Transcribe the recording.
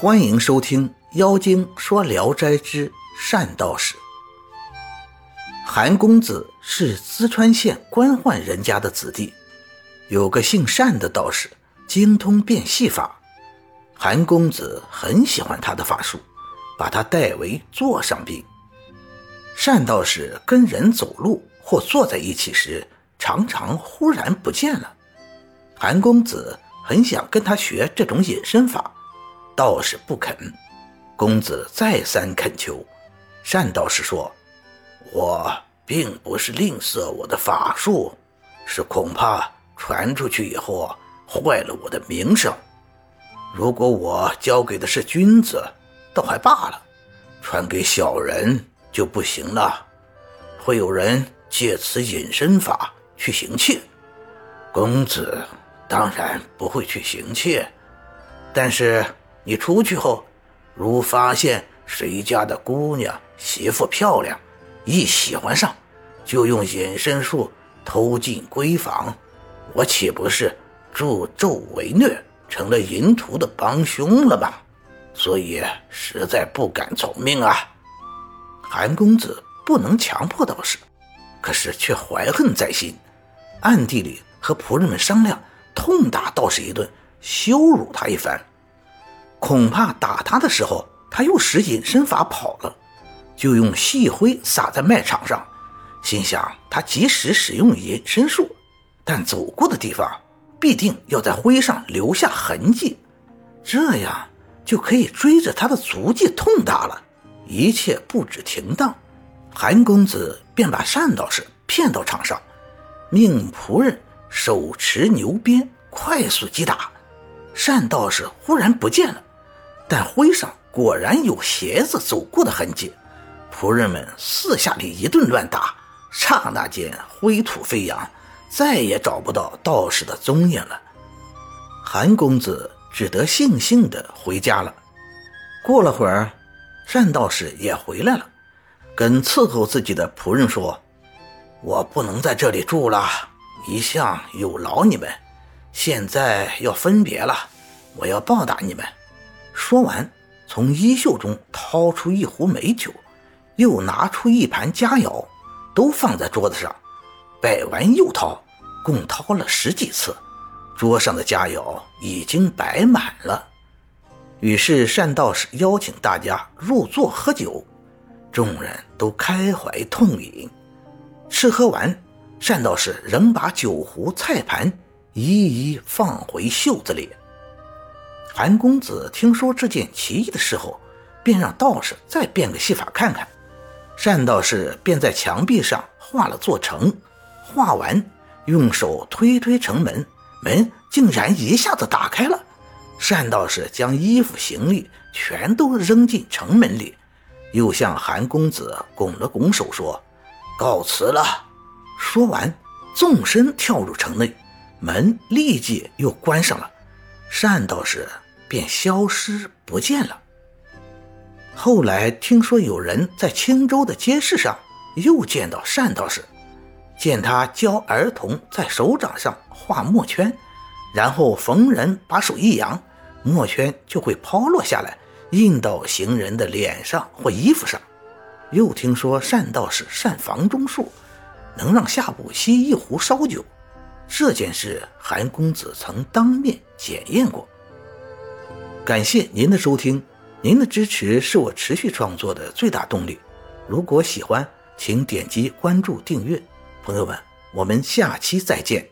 欢迎收听《妖精说聊斋之单道士》。韩公子是淄川县官宦人家的子弟，有个姓单的道士，精通变戏法。韩公子很喜欢他的法术，把他代为座上宾。单道士跟人走路或坐在一起时，常常忽然不见了。韩公子很想跟他学这种隐身法。道士不肯，公子再三恳求，单道士说：“我并不是吝啬我的法术，是恐怕传出去以后坏了我的名声。如果我交给的是君子，倒还罢了；传给小人就不行了，会有人借此隐身法去行窃。公子当然不会去行窃，但是……”你出去后，如发现谁家的姑娘媳妇漂亮，一喜欢上，就用隐身术偷进闺房，我岂不是助纣为虐，成了淫徒的帮凶了吗？所以实在不敢从命啊！韩公子不能强迫道士，可是却怀恨在心，暗地里和仆人们商量，痛打道士一顿，羞辱他一番。恐怕打他的时候，他又使隐身法跑了，就用细灰撒在麦场上，心想他即使使用隐身术，但走过的地方必定要在灰上留下痕迹，这样就可以追着他的足迹痛打了。一切布置停当，韩公子便把单道士骗到场上，命仆人手持牛鞭快速击打，单道士忽然不见了。但灰上果然有鞋子走过的痕迹，仆人们四下里一顿乱打，刹那间灰土飞扬，再也找不到道士的踪影了。韩公子只得悻悻地回家了。过了会儿，单道士也回来了，跟伺候自己的仆人说：“我不能在这里住了，一向有劳你们，现在要分别了，我要报答你们。”说完，从衣袖中掏出一壶美酒，又拿出一盘佳肴，都放在桌子上，摆完又掏，共掏了十几次，桌上的佳肴已经摆满了。于是单道士邀请大家入座喝酒，众人都开怀痛饮。吃喝完，单道士仍把酒壶、菜盘一一放回袖子里。韩公子听说这件奇异的事后，便让道士再变个戏法看看。单道士便在墙壁上画了座城，画完用手推推城门，门竟然一下子打开了。单道士将衣服行李全都扔进城门里，又向韩公子拱了拱手说：“告辞了。”说完，纵身跳入城内，门立即又关上了。单道士。便消失不见了。后来听说有人在青州的街市上又见到单道士，见他教儿童在手掌上画墨圈，然后逢人把手一扬，墨圈就会抛落下来，印到行人的脸上或衣服上。又听说单道士善房中术，能让下部吸一壶烧酒。这件事，韩公子曾当面检验过。感谢您的收听，您的支持是我持续创作的最大动力。如果喜欢，请点击关注订阅。朋友们，我们下期再见。